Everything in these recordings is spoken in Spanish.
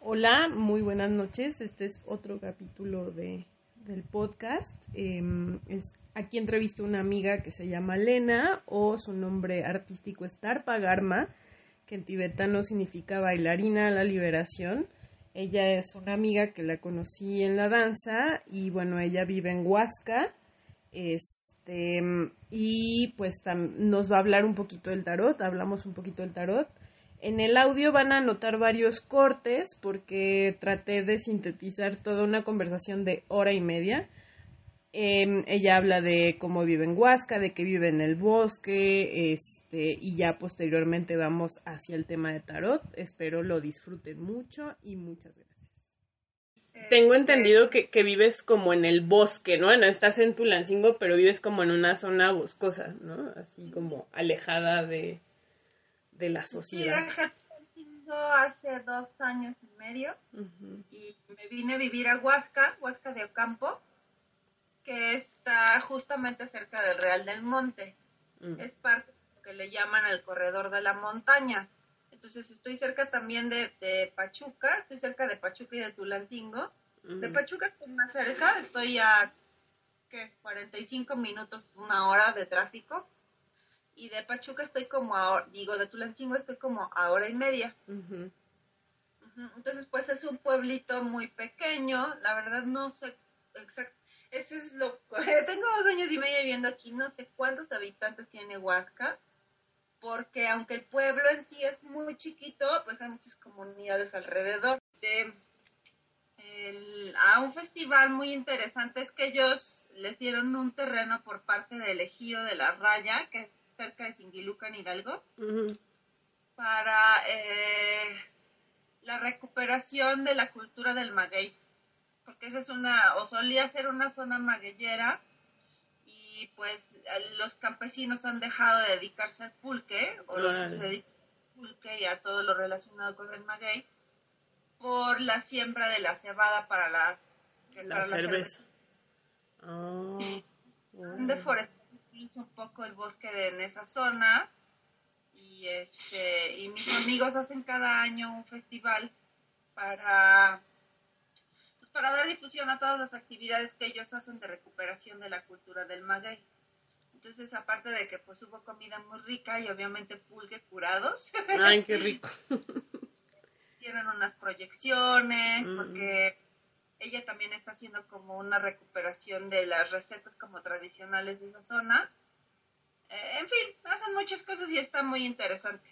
Hola, muy buenas noches. Este es otro capítulo de, del podcast. Em, aquí entrevisto a una amiga que se llama Lena o su nombre artístico es Tarpa Garma, que en tibetano significa bailarina a la liberación. Ella es una amiga que la conocí en la danza y bueno, ella vive en Huasca. Este, y pues nos va a hablar un poquito del tarot, hablamos un poquito del tarot. En el audio van a notar varios cortes porque traté de sintetizar toda una conversación de hora y media. Em, ella habla de cómo vive en Huasca, de que vive en el bosque, este, y ya posteriormente vamos hacia el tema de tarot. Espero lo disfruten mucho y muchas gracias. Tengo entendido que, que vives como en el bosque, ¿no? No estás en Tulancingo, pero vives como en una zona boscosa, ¿no? Así como alejada de, de la sociedad. Sí, hace dos años y medio y me vine a vivir a Huasca, Huasca de Ocampo, que está justamente cerca del Real del Monte. Mm. Es parte de lo que le llaman el corredor de la montaña. Entonces estoy cerca también de, Pachuca, estoy cerca de Pachuca y de Tulancingo. De Pachuca estoy más cerca, estoy a ¿qué? 45 minutos, una hora de tráfico y de Pachuca estoy como a, digo, de Tulancingo estoy como a hora y media. Entonces, pues es un pueblito muy pequeño, la verdad no sé exacto, eso es lo, tengo dos años y medio viviendo aquí, no sé cuántos habitantes tiene Huasca, porque aunque el pueblo en sí es muy chiquito, pues hay muchas comunidades alrededor. De, a un festival muy interesante es que ellos les dieron un terreno por parte del ejido de la Raya, que es cerca de Singilucan, Hidalgo, para eh, la recuperación de la cultura del maguey, porque esa es una, o solía ser una zona magueyera, y pues los campesinos han dejado de dedicarse al pulque, o se dedican al pulque y a todo lo relacionado con el maguey, por la siembra de la cebada para la, la cerveza. Oh, un poco el bosque de, en esas zonas y este y mis amigos hacen cada año un festival para pues, para dar difusión a todas las actividades que ellos hacen de recuperación de la cultura del maguey. Entonces, aparte de que pues hubo comida muy rica y obviamente pulque curados. Ay, qué rico. Tienen unas proyecciones, mm. porque también está haciendo como una recuperación de las recetas como tradicionales de esa zona. Eh, en fin, hacen muchas cosas y está muy interesante.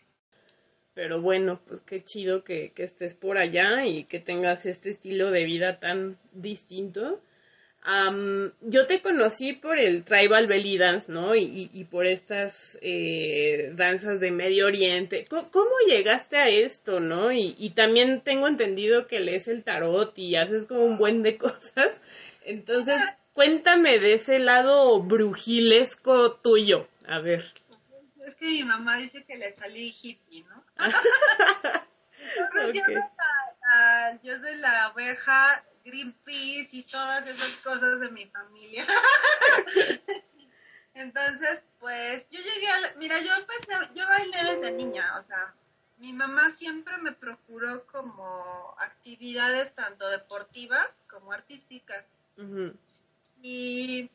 Pero bueno, pues qué chido que, que estés por allá y que tengas este estilo de vida tan distinto yo te conocí por el tribal belly dance, ¿no? Y, y, por estas eh, danzas de Medio Oriente. ¿Cómo, llegaste a esto, no? Y, y, también tengo entendido que lees el tarot y haces como un buen de cosas. Entonces, cuéntame de ese lado brujilesco tuyo. A ver. Es que mi mamá dice que le salí hippie, ¿no? yo, yo soy la oveja Greenpeace y todas esas cosas de mi familia. Entonces, pues yo llegué a, mira, yo empecé, yo bailé desde niña, o sea, mi mamá siempre me procuró como actividades tanto deportivas como artísticas. Y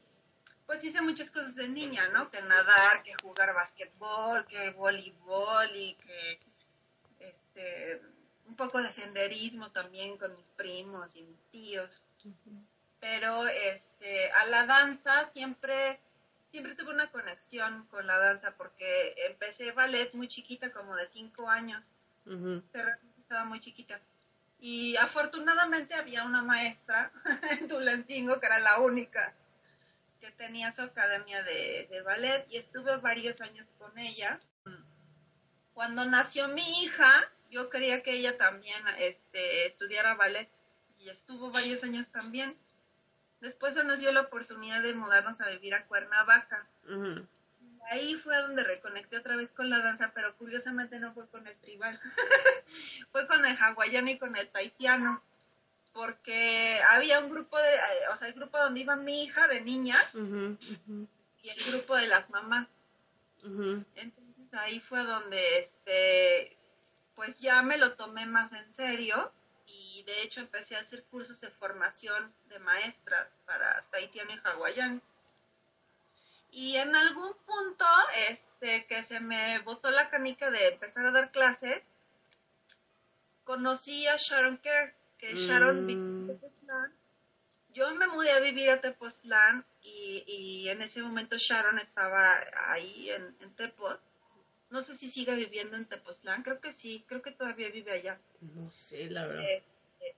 pues hice muchas cosas de niña, ¿no? Que nadar, que jugar basquetbol, que voleibol y que este un poco de senderismo también con mis primos y mis tíos. Pero este, a la danza siempre, siempre tuve una conexión con la danza porque empecé ballet muy chiquita, como de cinco años. Estaba muy chiquita. Y afortunadamente había una maestra en Tulancingo que era la única que tenía su academia de, de ballet y estuve varios años con ella. Cuando nació mi hija, yo quería que ella también este, estudiara ballet y estuvo varios años también. Después se nos dio la oportunidad de mudarnos a vivir a Cuernavaca. Ahí fue donde reconecté otra vez con la danza, pero curiosamente no fue con el tribal. fue con el hawaiano y con el taitiano. Porque había un grupo de, o sea, el grupo donde iba mi hija de niña y el grupo de las mamás. Entonces ahí fue donde este pues ya me lo tomé más en serio y de hecho empecé a hacer cursos de formación de maestras para tahitiano y hawaiano. Y en algún punto, este, que se me botó la canica de empezar a dar clases, conocí a Sharon Kerr, que Sharon Mm. en Tepoztlán. Yo me mudé a vivir a Tepoztlán y, y en ese momento Sharon estaba ahí en, en Tepos. No sé si sigue viviendo en Tepoztlán, creo que sí, creo que todavía vive allá. No sé, la verdad. Eh, eh,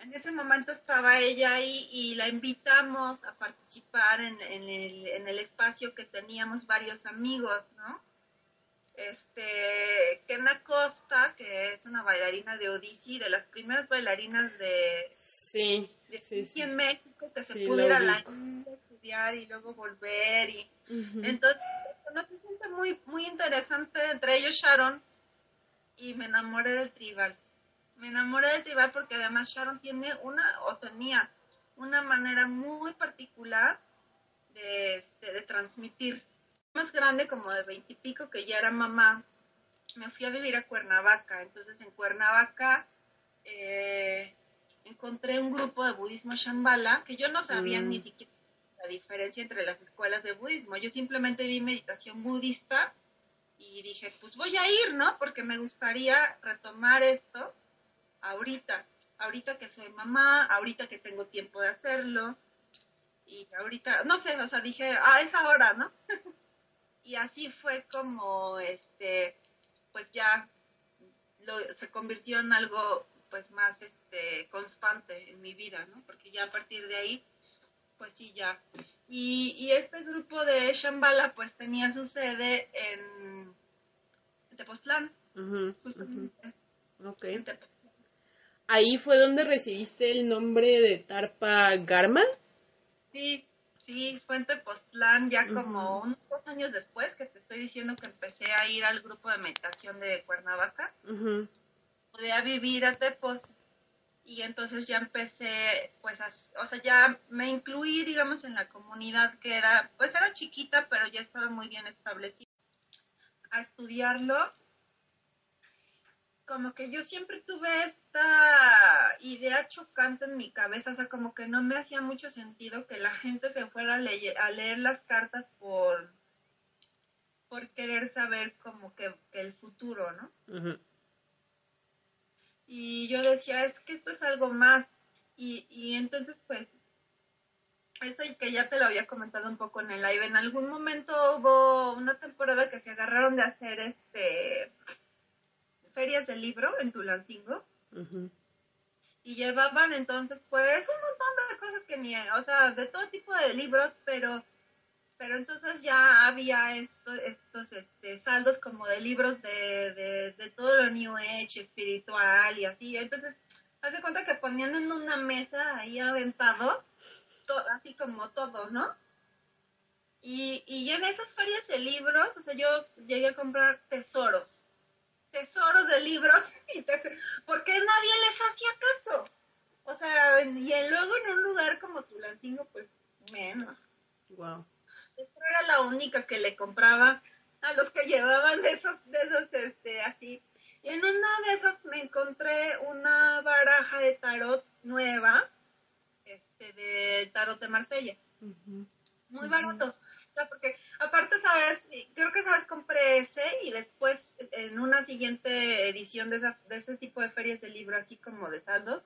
en ese momento estaba ella ahí y la invitamos a participar en, en el, en el espacio que teníamos varios amigos, ¿no? Este, Kena Costa, que es una bailarina de Odissi, de las primeras bailarinas de, Sí, de sí, sí. en México, que se pudo ir a la. India estudiar y luego volver y entonces, conocí gente muy, muy interesante, entre ellos Sharon, y me enamoré del tribal. Me enamoré del tribal porque además Sharon tiene una, o tenía, una manera muy particular de, este, de transmitir. Más grande, como de veintipico, que ya era mamá, me fui a vivir a Cuernavaca. Entonces, en Cuernavaca eh, encontré un grupo de budismo Shambhala, que yo no sabía Mm. ni siquiera la diferencia entre las escuelas de budismo. Yo simplemente vi meditación budista y dije, pues voy a ir, ¿no? Porque me gustaría retomar esto ahorita, ahorita que soy mamá, ahorita que tengo tiempo de hacerlo y ahorita, no sé, o sea, dije, ah, es ahora, ¿no? y así fue como, este, pues ya lo- se convirtió en algo pues más este constante en mi vida, ¿no? Porque ya a partir de ahí, pues sí, ya. Y, y este grupo de Shambhala pues tenía su sede en Tepoztlán, Ujú, ujú. justamente Ok. en Tepoztlán. Ahí fue donde recibiste el nombre de Tarpa Garman. Sí, sí, fue en Tepoztlán ya como unos dos años después que te estoy diciendo que empecé a ir al grupo de meditación de Cuernavaca. Ujú. Pude a vivir a Tepos y entonces ya empecé, pues, a- o sea, ya me incluí, digamos, en la comunidad que era, pues era chiquita, pero ya estaba muy bien establecida. A estudiarlo, como que yo siempre tuve esta idea chocante en mi cabeza, o sea, como que no me hacía mucho sentido que la gente se fuera a, leye- a leer las cartas por por querer saber como que, que el futuro, ¿no? Y yo decía, es que esto es algo más. Y, y entonces, pues, eso y que ya te lo había comentado un poco en el live, en algún momento hubo una temporada que se agarraron de hacer este ferias de libro en Tulancingo Ujú. y llevaban entonces pues un montón de cosas que ni, o sea, de todo tipo de libros, pero pero entonces ya había esto- estos este, saldos como de libros de, de, de todo lo New Age, espiritual y así. Entonces, haz de cuenta que ponían en una mesa ahí aventado, to- así como todo, ¿no? Y, y en esas ferias de libros, o sea, yo llegué a comprar tesoros, tesoros de libros, y porque nadie les hacía caso. O sea, y luego en un lugar como Tulancingo, pues menos. Wow. Yo era la única que le compraba a los que llevaban de esos, de esos, este, así. Y en una de esas me encontré una baraja de tarot nueva, este, de tarot de Marsella. Muy barato. O sea, porque aparte, ¿sabes? Creo que, ¿sabes? Compré ese y después en una siguiente edición de, esa, de ese tipo de ferias de libro, así como de saldos,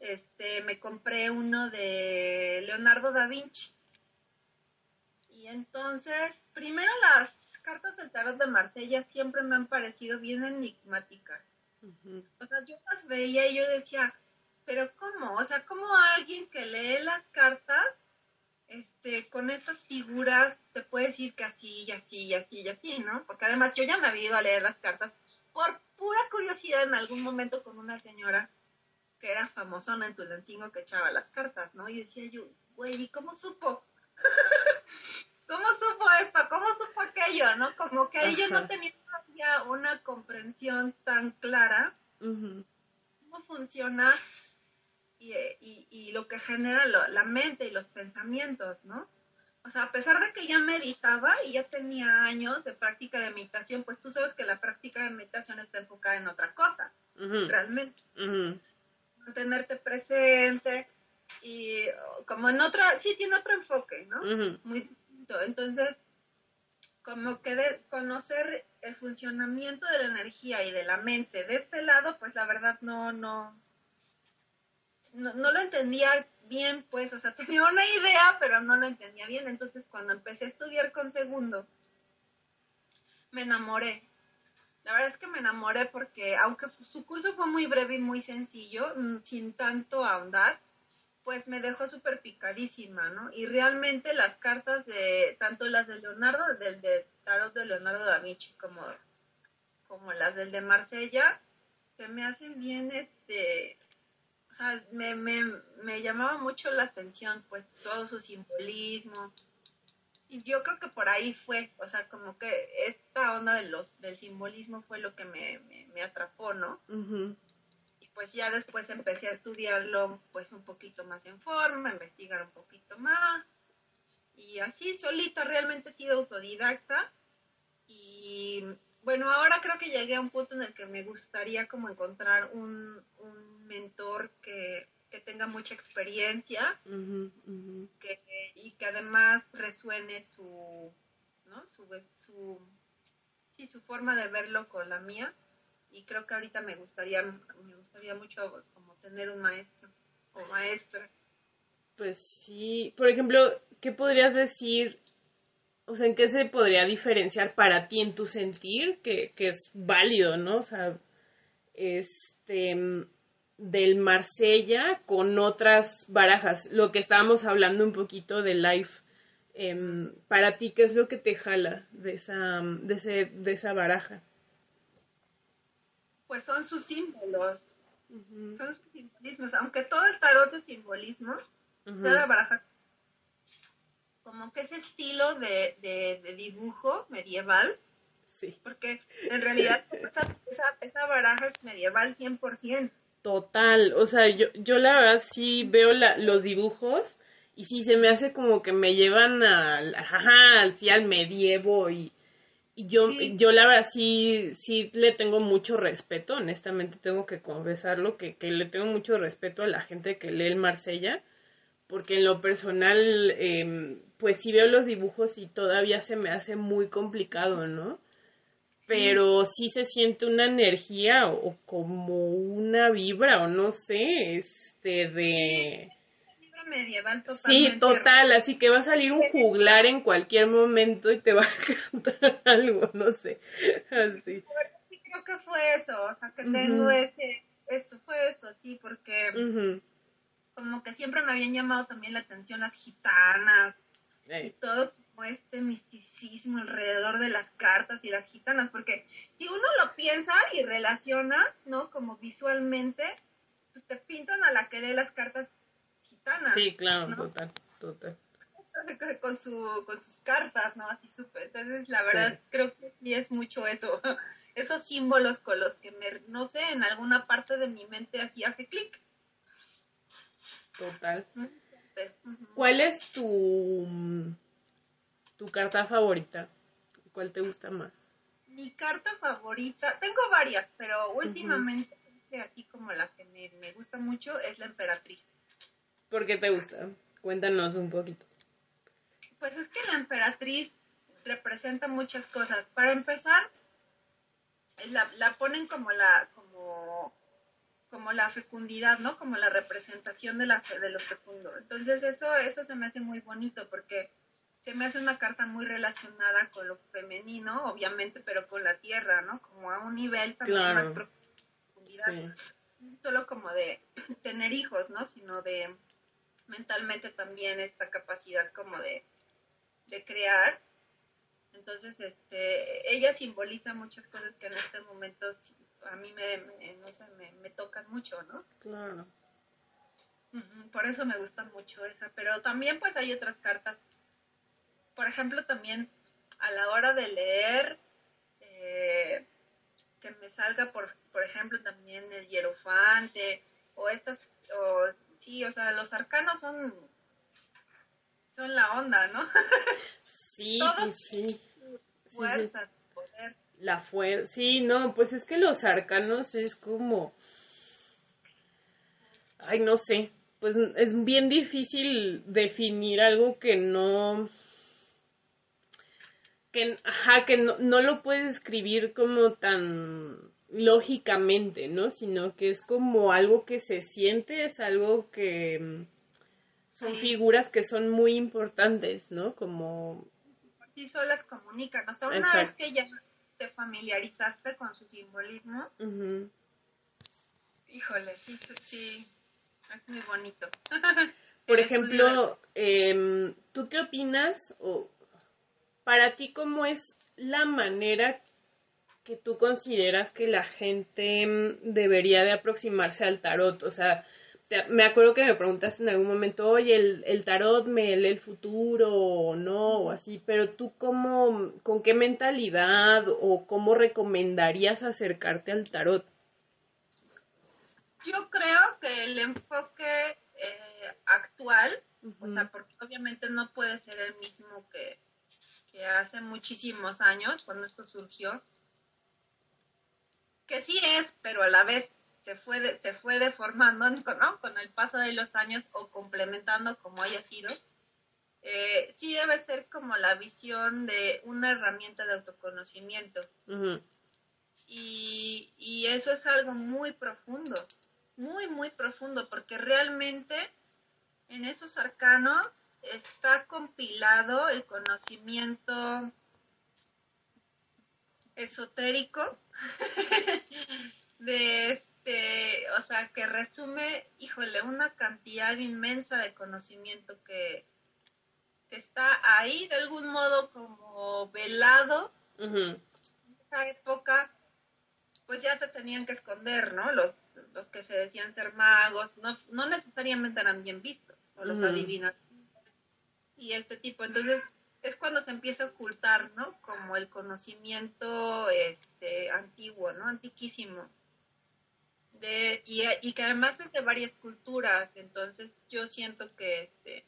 este, me compré uno de Leonardo da Vinci. Y entonces, primero las cartas del tarot de Marsella siempre me han parecido bien enigmáticas. O sea, yo las veía y yo decía, pero ¿cómo? O sea, ¿cómo alguien que lee las cartas, este, con estas figuras, te puede decir que así y así y así y así, ¿no? Porque además yo ya me había ido a leer las cartas por pura curiosidad en algún momento con una señora que era famosona en Tulancingo que echaba las cartas, ¿no? Y decía yo, güey, ¿y cómo supo? ¿Cómo supo esto? ¿Cómo supo aquello? ¿No? Como que ahí yo no tenía una comprensión tan clara cómo funciona y, eh, y, y lo que genera lo- la mente y los pensamientos, ¿no? O sea, a pesar de que ya meditaba y ya tenía años de práctica de meditación, pues tú sabes que la práctica de meditación está enfocada en otra cosa, Ujú. realmente. Mantenerte presente y como en otra, sí tiene otro enfoque, ¿no? Muy distinto. Entonces, como que de conocer el funcionamiento de la energía y de la mente de este lado, pues la verdad no, no, no, no lo entendía bien, pues, o sea, tenía una idea, pero no lo entendía bien. Entonces, cuando empecé a estudiar con segundo, me enamoré. La verdad es que me enamoré porque, aunque su curso fue muy breve y muy sencillo, mm, sin tanto ahondar, pues me dejó súper picadísima, ¿no? Y realmente las cartas de, tanto las de Leonardo, del de Tarot de Leonardo da Vinci, como, como las del de Marsella, se me hacen bien, este, sea, me, me, me llamaba mucho la atención, pues, todo su simbolismo. Y yo creo que por ahí fue, o sea, como que esta onda de los, del simbolismo fue lo que me, me, atrapó, ¿no? pues ya después empecé a estudiarlo pues un poquito más en forma, a investigar un poquito más y así solita realmente he sido autodidacta y bueno, ahora creo que llegué a un punto en el que me gustaría como encontrar un, mentor que, tenga mucha experiencia y que además resuene su, ¿no? su, su, sí, su forma de verlo con la mía y creo que ahorita me gustaría, me gustaría mucho como tener un maestro o maestra. Pues sí, por ejemplo, ¿qué podrías decir? O sea, ¿en qué se podría diferenciar para ti en tu sentir que, que es válido, ¿no? O sea, este del Marsella con otras barajas, lo que estábamos hablando un poquito de life. Em, para ti, ¿qué es lo que te jala de esa, de, ese, de esa baraja? pues son sus símbolos, son sus simbolismos, aunque todo el tarot de simbolismo se da baraja como que ese estilo de, de, dibujo medieval, sí. porque en realidad esa, esa, baraja es medieval 100%. Total, o sea, yo, yo la verdad sí veo la, los dibujos y sí se me hace como que me llevan al, ajá, al medievo y, yo, yo la verdad sí, sí le tengo mucho respeto, honestamente tengo que confesarlo, que, que le tengo mucho respeto a la gente que lee el Marsella, porque en lo personal, eh, pues sí veo los dibujos y todavía se me hace muy complicado, ¿no? Pero sí se siente una energía o, o como una vibra o no sé, este de medieval Sí, total, así que va a salir un juglar en cualquier momento y te va a cantar algo, no sé, así. Sí, creo que fue eso, o sea, que tengo ese, eso fue eso, sí, porque como que siempre me habían llamado también la atención las gitanas, y todo como este misticismo alrededor de las cartas y las gitanas, porque si uno lo piensa y relaciona, ¿no? Como visualmente, pues te pintan a la que lee las cartas Sí, claro, total, total. Con, su, con sus cartas, ¿no? Así súper. Entonces, la verdad, creo que sí es mucho eso. Esos símbolos con los que, me, no sé, en alguna parte de mi mente así hace clic. Total. ¿Cuál es tu, tu carta favorita? ¿Cuál te gusta más? Mi carta favorita, tengo varias, pero últimamente, así como la que me, me gusta mucho, es la emperatriz. ¿Por qué te gusta? Cuéntanos un poquito. Pues es que la emperatriz representa muchas cosas. Para empezar, la, la ponen como la, como la fecundidad, ¿no? Como la representación de, la, de lo fecundo. Entonces eso, eso se me hace muy bonito porque se me hace una carta muy relacionada con lo femenino, obviamente, pero con la tierra, ¿no? Como a un nivel también más profundidad. Solo como de tener hijos, ¿no? Sino de mentalmente también esta capacidad como de, de crear. Entonces, este, ella simboliza muchas cosas que en este momento a mí me, no sé, me, tocan mucho, ¿no? Claro. Por eso me gusta mucho esa, pero también pues hay otras cartas. Por ejemplo, también a la hora de leer, eh, que me salga, por, por ejemplo, también el hierofante o estas, o sí, o sea, los arcanos son, son la onda, ¿no? sí, pues sí. Fuerza, poder. La fuerza, sí, no, pues es que los arcanos es como... Ay, no sé. Pues es bien difícil definir algo que no. que, ajá, que no, no lo puedes escribir como tan lógicamente, ¿no? Sino que es como algo que se siente, es algo que son figuras que son muy importantes, ¿no? Como... Sí, solas comunican, o sea, una vez que ya te familiarizaste con su simbolismo, híjole, sí, sí, es muy bonito. Por ejemplo, eh, ¿tú qué opinas o para ti cómo es la manera que tú consideras que la gente mm, debería de aproximarse al tarot? O sea, me acuerdo que me preguntaste en algún momento, oye, el, el tarot me lee el futuro o no, o así, pero tú cómo, con qué mentalidad o cómo recomendarías acercarte al tarot? Yo creo que el enfoque eh, actual, o sea, porque obviamente no puede ser el mismo que, que hace muchísimos años, cuando esto surgió, que sí es, pero a la vez se fue, se fue deformando ¿no? con el paso de los años o complementando como haya sido, eh, sí debe ser como la visión de una herramienta de autoconocimiento. y, y eso es algo muy profundo, muy, muy profundo, porque realmente en esos arcanos está compilado el conocimiento esotérico de este, o sea, que resume, híjole, una cantidad inmensa de conocimiento que, está ahí de algún modo como velado. En esa época, pues ya se tenían que esconder, ¿no? Los, los que se decían ser magos, no, no necesariamente eran bien vistos, o los adivinas y este tipo. Entonces, es cuando se empieza a ocultar, ¿no? Como el conocimiento este, antiguo, ¿no? Antiquísimo. De, y, que además es de varias culturas, entonces yo siento que este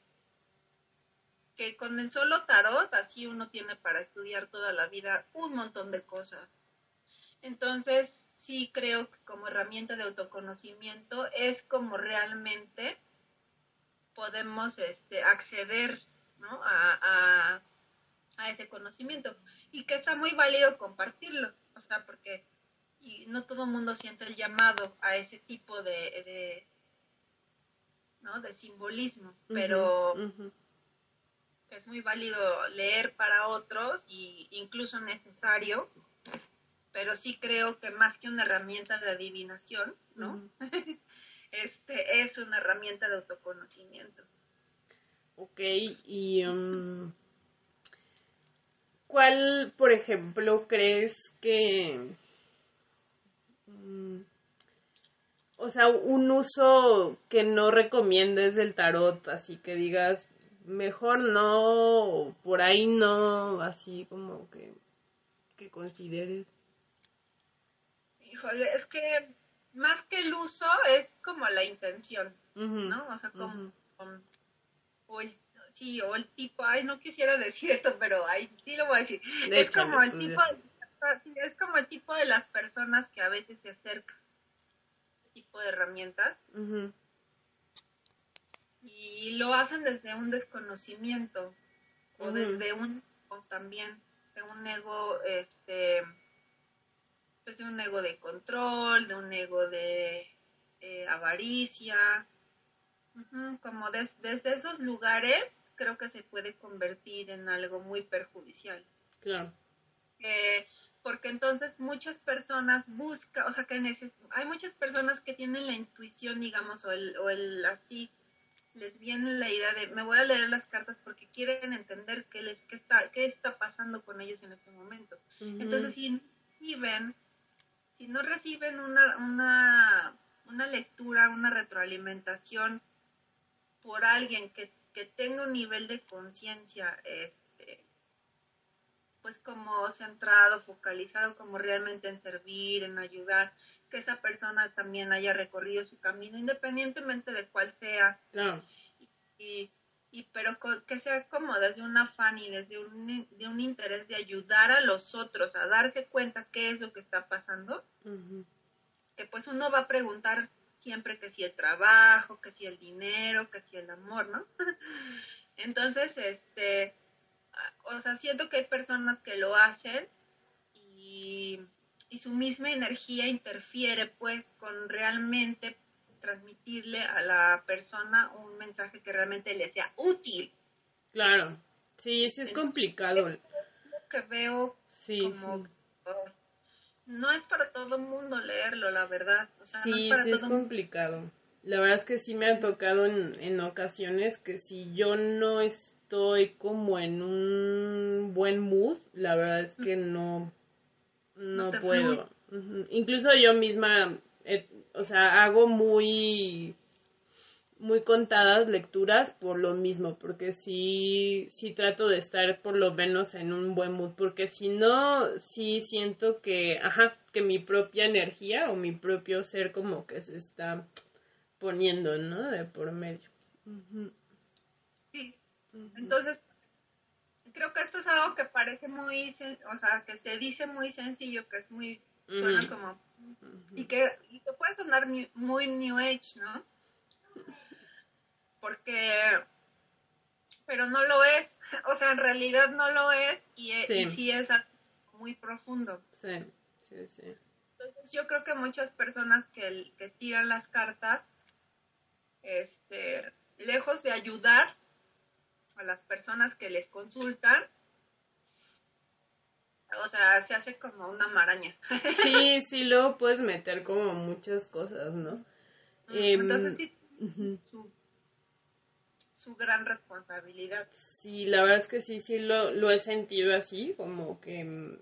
que con el solo tarot así uno tiene para estudiar toda la vida un montón de cosas. Entonces sí creo que como herramienta de autoconocimiento es como realmente podemos este, acceder ¿no? a, a, ese conocimiento y que está muy válido compartirlo, o sea, porque y no todo el mundo siente el llamado a ese tipo de, de ¿no? de simbolismo, pero es muy válido leer para otros y incluso necesario, pero sí creo que más que una herramienta de adivinación, ¿no? este es una herramienta de autoconocimiento. Ok, y um, ¿cuál, por ejemplo, crees que... Mm, o sea, un uso que no recomiendes del tarot, así que digas, mejor no, por ahí no, así como que, que consideres. Híjole, es que más que el uso es como la intención, ¿no? O sea, como, o el, sí, o el tipo, ay, no quisiera decir esto, pero ay, sí lo voy a decir. es como el tipo, tipo de las personas que a veces se acercan a este tipo de herramientas y lo hacen desde un desconocimiento o desde un o también de un ego, este, pues de un ego de control, de un ego de eh, avaricia, como desde esos lugares creo que se puede convertir en algo muy perjudicial. Claro. Eh, porque entonces muchas personas buscan, o sea, que hay muchas personas que tienen la intuición, digamos, o el, o el así, les viene la idea de, me voy a leer las cartas porque quieren entender qué, les, qué, está, qué está pasando con ellos en ese momento. Entonces, si reciben, si no reciben una, una, una lectura, una retroalimentación por alguien que, tenga un nivel de conciencia, este, pues como centrado, focalizado, como realmente en servir, en ayudar, que esa persona también haya recorrido su camino, independientemente de cuál sea. Y, y, pero que sea como desde un afán y desde un, de un interés de ayudar a los otros a darse cuenta qué es lo que está pasando, que pues uno va a preguntar siempre que si el trabajo, que si el dinero, que si el amor, ¿no? Entonces, este, o sea, siento que hay personas que lo hacen y, y su misma energía interfiere pues con realmente transmitirle a la persona un mensaje que realmente le sea útil. Claro, sí, sí es complicado. Es que veo sí, como no es para todo el mundo leerlo, la verdad. sí, sí es complicado. La verdad es que sí me ha tocado en, en ocasiones que si yo no estoy como en un buen mood, la verdad es que no, no, puedo. Incluso yo misma, eh, o sea, hago muy muy contadas lecturas por lo mismo, porque sí, sí trato de estar por lo menos en un buen mood, porque si no, sí siento que, ajá, que mi propia energía o mi propio ser como que se está poniendo, ¿no? De por medio. Sí, entonces creo que esto es algo que parece muy, o sea, que se dice muy sencillo, que es muy, suena como, y que, y que puede sonar muy New Age, ¿no? porque, pero no lo es, o sea, en realidad no lo es y, e, sí, es muy profundo. Sí, sí, sí. Entonces yo creo que muchas personas que, que tiran las cartas, este, lejos de ayudar a las personas que les consultan, o sea, se hace como una maraña. Sí, sí, luego puedes meter como muchas cosas, ¿no? Entonces em, sí, su gran responsabilidad. Sí, la verdad es que sí, sí lo, lo he sentido así, como que mm,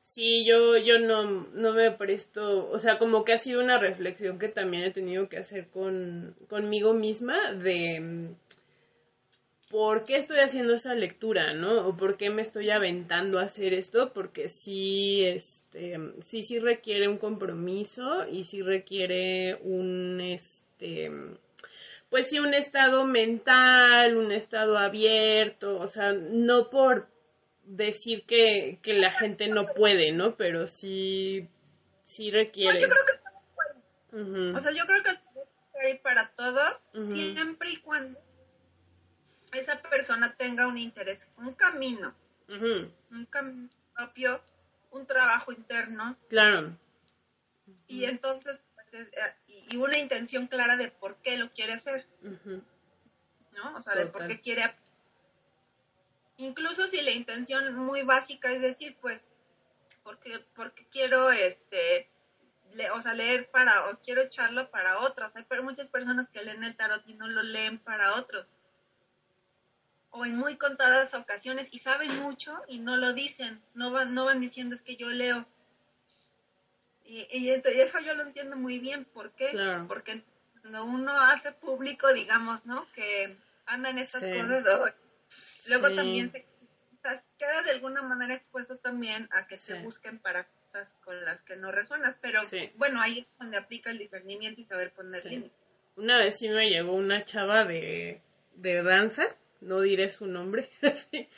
sí, yo, yo no, no me presto, o sea, como que ha sido una reflexión que también he tenido que hacer con, conmigo misma de mm, por qué estoy haciendo esa lectura, ¿no? O por qué me estoy aventando a hacer esto, porque sí, este, sí, sí requiere un compromiso y sí requiere un, este, pues sí, un estado mental, un estado abierto, o sea, no por decir que, que la gente no puede, ¿no? Pero sí, sí requiere. yo creo que O sea, yo creo que hay para todos, siempre y cuando esa persona tenga un interés, un camino, un camino propio, un trabajo interno. Claro. Y entonces, pues, eh, y una intención clara de por qué lo quiere hacer. ¿No? O sea, de por qué quiere. Incluso si la intención muy básica es decir, pues, porque, porque quiero, este, o sea, leer para, o quiero echarlo para otros. Hay muchas personas que leen el tarot y no lo leen para otros. O en muy contadas ocasiones y saben mucho y no lo dicen. No van, no van diciendo es que yo leo y, y, eso yo lo entiendo muy bien. ¿Por qué? Porque cuando uno hace público, digamos, ¿no? Que anda en esas cosas, luego también se queda de alguna manera expuesto también a que se busquen para cosas con las que no resuenas. Pero bueno, ahí es donde aplica el discernimiento y saber poner límites. Una vez sí me llegó una chava de, de danza, no diré su nombre,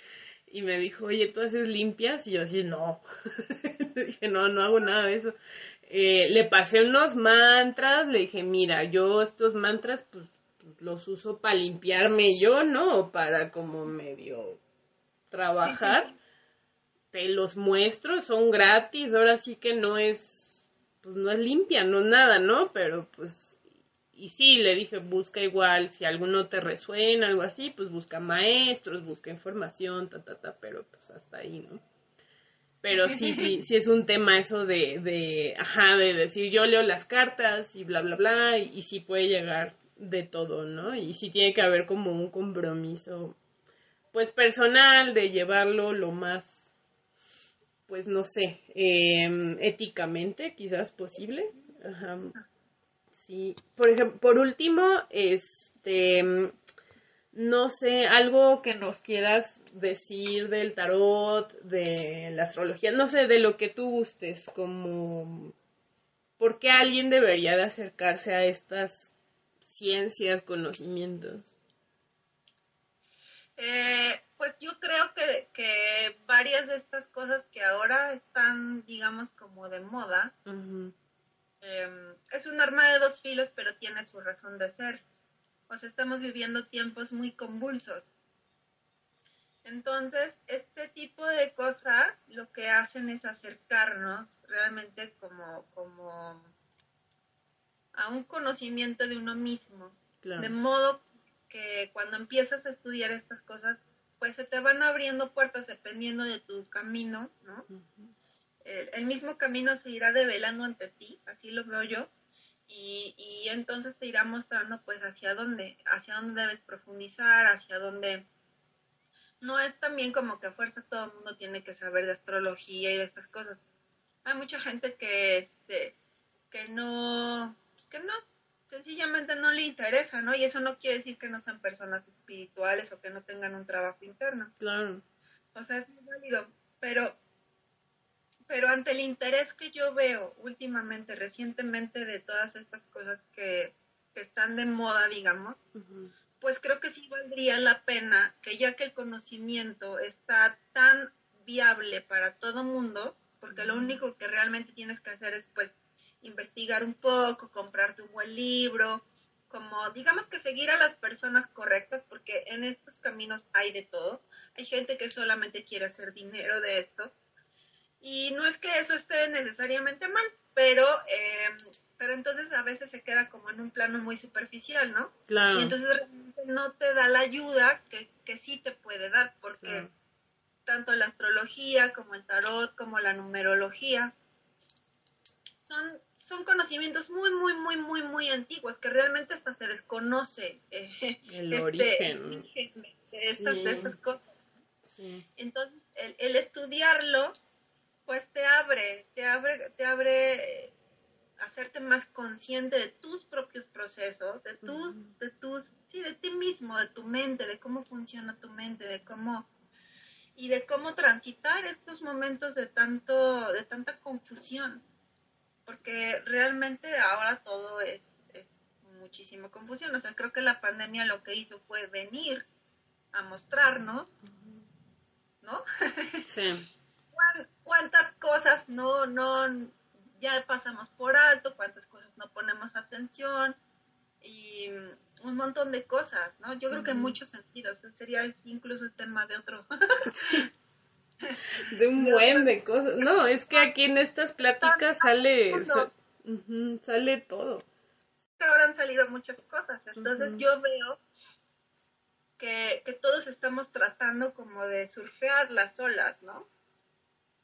y me dijo, oye, ¿tú haces limpias? Y yo así, no. dije, no, no hago nada de eso. Eh, le pasé unos mantras, le dije, mira, yo estos mantras, pues, pues los uso para limpiarme yo, ¿no? Para como medio trabajar. Te los muestro, son gratis, ahora sí que no es, pues no es limpia, no nada, ¿no? Pero pues y sí, le dije, busca igual, si alguno te resuena, algo así, pues busca maestros, busca información, ta, ta, ta, pero pues hasta ahí, ¿no? Pero sí, sí, sí es un tema eso de, de, ajá, de decir yo leo las cartas y bla, bla, bla, y, sí puede llegar de todo, ¿no? Y sí tiene que haber como un compromiso, pues personal, de llevarlo lo más, pues no sé, eh, éticamente quizás posible. Ajá Sí, por ejemplo, por último, este, no sé, algo que nos quieras decir del tarot, de la astrología, no sé, de lo que tú gustes, como, ¿por qué alguien debería de acercarse a estas ciencias, conocimientos? Eh, pues yo creo que, que, varias de estas cosas que ahora están, digamos, como de moda, em, es un arma de dos filos, pero tiene su razón de ser. O sea, estamos viviendo tiempos muy convulsos. Entonces, este tipo de cosas lo que hacen es acercarnos realmente como, como a un conocimiento de uno mismo. De modo que cuando empiezas a estudiar estas cosas, pues se te van abriendo puertas dependiendo de tu camino, ¿no? El, mismo camino se irá develando ante ti, así lo veo yo, y, y entonces te irá mostrando pues hacia dónde, hacia dónde debes profundizar, hacia dónde... No es también como que a fuerza todo el mundo tiene que saber de astrología y de estas cosas. Hay mucha gente que, este, que no, que no, sencillamente no le interesa, ¿no? Y eso no quiere decir que no sean personas espirituales o que no tengan un trabajo interno. Claro. O sea, es válido, pero pero ante el interés que yo veo últimamente, recientemente, de todas estas cosas que, están de moda, digamos, pues creo que sí valdría la pena que ya que el conocimiento está tan viable para todo mundo, porque lo único que realmente tienes que hacer es pues investigar un poco, comprarte un buen libro, como digamos que seguir a las personas correctas, porque en estos caminos hay de todo. Hay gente que solamente quiere hacer dinero de esto, y no es que eso esté necesariamente mal, pero, eh, pero entonces a veces se queda como en un plano muy superficial, ¿no? Claro. Y entonces realmente no te da la ayuda que, que sí te puede dar, porque tanto la astrología como el tarot, como la numerología, son, son conocimientos muy, muy, muy, muy, muy antiguos, que realmente hasta se desconoce eh, el, este, origen. de estas, de estas cosas. Sí. Entonces, el, el estudiarlo pues te abre, te abre, te abre eh, hacerte más consciente de tus propios procesos, de tus, de tus, sí, de ti mismo, de tu mente, de cómo funciona tu mente, de cómo y de cómo transitar estos momentos de tanto, de tanta confusión, porque realmente ahora todo es, es muchísima confusión. O sea, creo que la pandemia lo que hizo fue venir a mostrarnos, ¿no? Sí. Cuántas cosas no, no, ya pasamos por alto, cuántas cosas no ponemos atención y un montón de cosas, ¿no? Yo creo que en muchos sentidos, sería incluso el tema de otro. De un buen de cosas. No, es que aquí en estas pláticas sale, sale todo. Ahora han salido muchas cosas, entonces yo veo que, que todos estamos tratando como de surfear las olas, ¿no?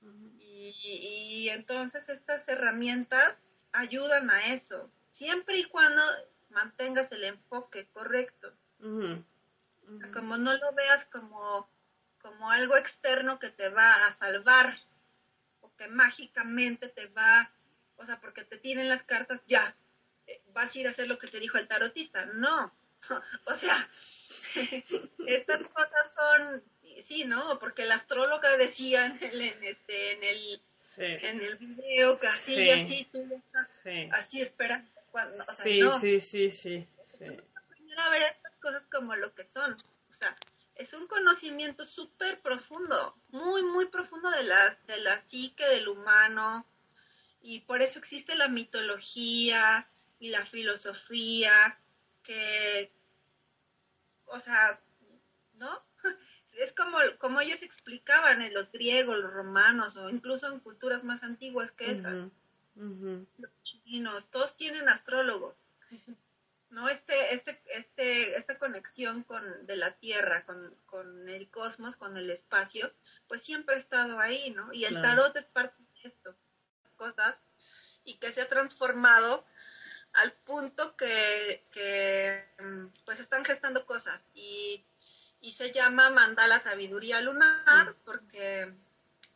Y, entonces estas herramientas ayudan a eso, siempre y cuando mantengas el enfoque correcto. Como no lo veas como, como algo externo que te va a salvar o que mágicamente te va, o sea, porque te tienen las cartas, ya, eh, vas a ir a hacer lo que te dijo el tarotista. No, o sea, estas cosas son sí, ¿no? Porque la astróloga decía en el, en este, en el, en el video que así, y así, tú estás así espera. Cuando, o sea, sí, no. sí, sí, sí, sí. a ver estas cosas como lo que son. O sea, es un conocimiento súper profundo, muy, muy profundo de la, de la psique del humano. Y por eso existe la mitología y la filosofía, que, o sea, ¿no? Es como, como ellos explicaban en los griegos, los romanos o incluso en culturas más antiguas que esas. Los chinos, todos tienen astrólogos. ¿No? Este, este, este, esta conexión con, de la Tierra, con, con el cosmos, con el espacio, pues siempre ha estado ahí, ¿no? Y el tarot es parte de esto, cosas, y que se ha transformado al punto que, que mm, pues están gestando cosas. Y y se llama Mandala Sabiduría Lunar mm. porque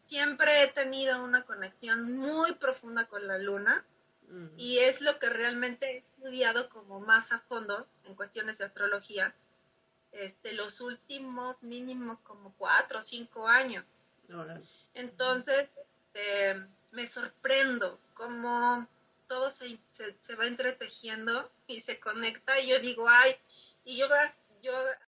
siempre he tenido una conexión muy profunda con la luna mm. y es lo que realmente he estudiado como más a fondo en cuestiones de astrología este los últimos mínimo como cuatro o cinco años entonces este, me sorprendo cómo todo se, se, se va entretejiendo y se conecta y yo digo ay y yo yo